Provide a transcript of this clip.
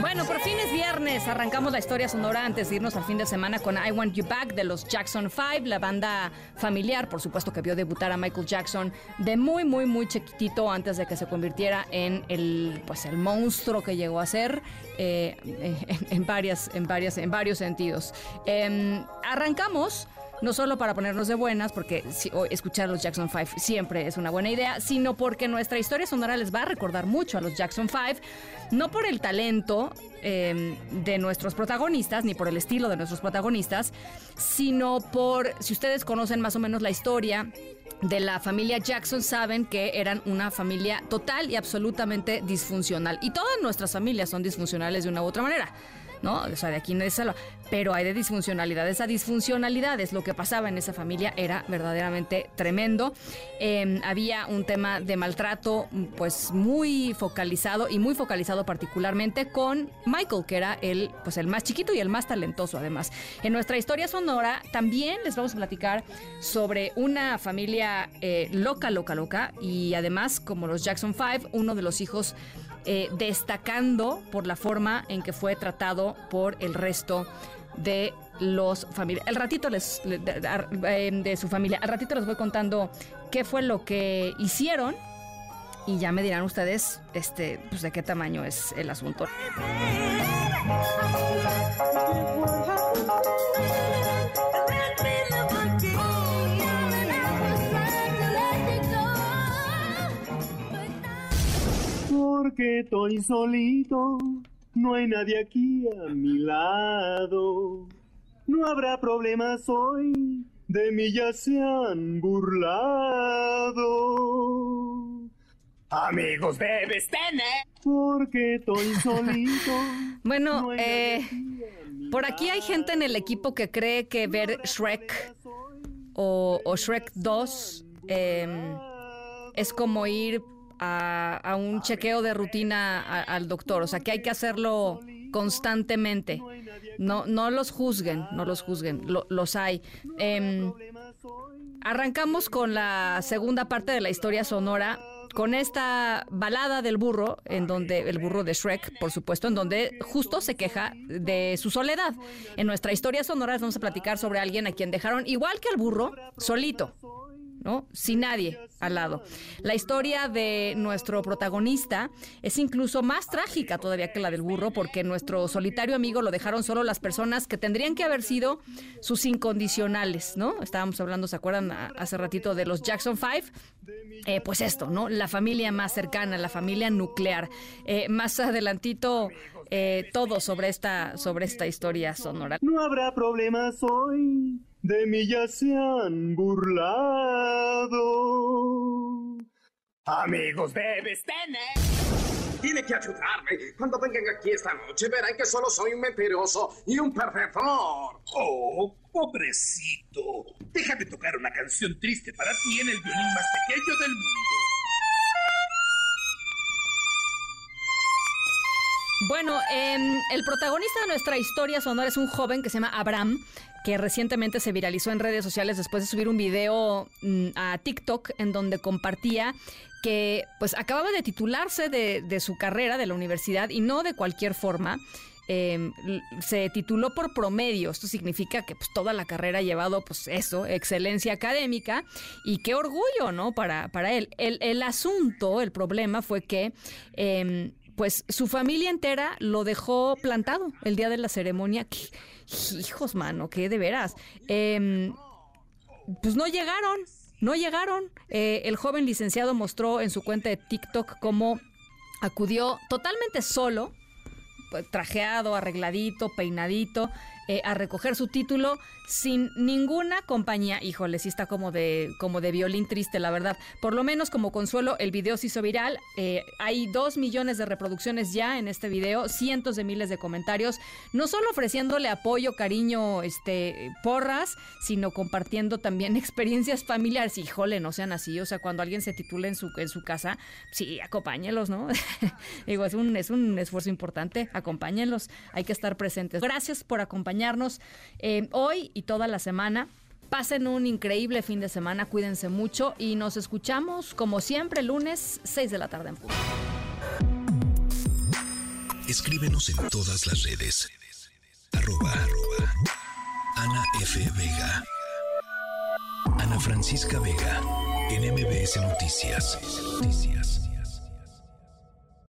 Bueno, por fin es viernes. Arrancamos la historia sonora antes de irnos al fin de semana con I Want You Back de los Jackson 5, la banda familiar, por supuesto, que vio debutar a Michael Jackson de muy, muy, muy chiquitito antes de que se convirtiera en el, pues, el monstruo que llegó a ser eh, en, varias, en, varias, en varios sentidos. Em, arrancamos no solo para ponernos de buenas, porque escuchar a los Jackson 5 siempre es una buena idea, sino porque nuestra historia sonora les va a recordar mucho a los Jackson 5, no por el talento eh, de nuestros protagonistas, ni por el estilo de nuestros protagonistas, sino por, si ustedes conocen más o menos la historia de la familia Jackson, saben que eran una familia total y absolutamente disfuncional. Y todas nuestras familias son disfuncionales de una u otra manera. ¿No? O sea, de aquí no es salva. Pero hay de disfuncionalidades a disfuncionalidades. Lo que pasaba en esa familia era verdaderamente tremendo. Eh, había un tema de maltrato, pues muy focalizado y muy focalizado particularmente con Michael, que era el, pues, el más chiquito y el más talentoso además. En nuestra historia sonora también les vamos a platicar sobre una familia eh, loca, loca, loca. Y además, como los Jackson 5, uno de los hijos eh, destacando por la forma en que fue tratado por el resto de los familiares. El ratito les, de- de su familia, al ratito les voy contando qué fue lo que hicieron y ya me dirán ustedes este, pues, de qué tamaño es el asunto. Porque estoy solito, no hay nadie aquí a mi lado. No habrá problemas hoy, de mí ya se han burlado. Amigos, debes tener. Porque estoy solito. Bueno, no eh, por aquí hay gente en el equipo que cree que ver Shrek o, o Shrek 2 eh, es como ir a, un chequeo de rutina a- al doctor, o sea que hay que hacerlo constantemente. No, no los juzguen, no los juzguen, lo- los hay. Em, arrancamos con la segunda parte de la historia sonora. Con esta balada del burro, en donde el burro de Shrek, por supuesto, en donde justo se queja de su soledad. En nuestra historia sonora vamos a platicar sobre alguien a quien dejaron, igual que al burro, solito. ¿No? Sin nadie al lado. La historia de nuestro protagonista es incluso más trágica todavía que la del burro, porque nuestro solitario amigo lo dejaron solo las personas que tendrían que haber sido sus incondicionales, ¿no? Estábamos hablando, ¿se acuerdan hace ratito de los Jackson Five? Eh, pues esto, ¿no? La familia más cercana, la familia nuclear. Eh, más adelantito, eh, todo sobre esta, sobre esta historia sonora. No habrá problemas hoy, de mí ya se han burlado. Amigos, debes tener. Tiene que ayudarme. Cuando vengan aquí esta noche verán que solo soy un mentiroso y un perdedor. Oh, pobrecito. Déjame tocar una canción triste para ti en el violín más pequeño del mundo. Bueno, em, el protagonista de nuestra historia sonora es un joven que se llama Abraham, que recientemente se viralizó en redes sociales después de subir un video mm, a TikTok en donde compartía que pues acababa de titularse de, de su carrera de la universidad y no de cualquier forma. Eh, l- se tituló por promedio. Esto significa que pues, toda la carrera ha llevado, pues eso, excelencia académica. Y qué orgullo, ¿no? Para, para él. El, asunto, el problema fue que. eh, pues su familia entera lo dejó plantado el día de la ceremonia. Hijos, mano, que de veras. Em, pues no llegaron, no llegaron. Eh, el joven licenciado mostró en su cuenta de TikTok cómo acudió totalmente solo, trajeado, arregladito, peinadito, eh, a recoger su título sin ninguna compañía. Híjole, sí está como de, como de violín triste, la verdad. Por lo menos como consuelo, el video se hizo viral. Eh, hay dos millones de reproducciones ya en este video, cientos de miles de comentarios, no solo ofreciéndole apoyo, cariño, este, porras, sino compartiendo también experiencias familiares. Híjole, no sean así. O sea, cuando alguien se titula en su, en su casa, sí, acompáñenlos, ¿no? Digo, es un, es un esfuerzo importante. Acompáñenlos. Hay que estar presentes. Gracias por acompañarnos eh, hoy y toda la semana. Pasen un increíble fin de semana, cuídense mucho y nos escuchamos como siempre lunes 6 de la tarde en punto. Escríbenos en todas las redes. Arroba. Ana F. Vega. Ana Francisca Vega. En MBS Noticias. Noticias.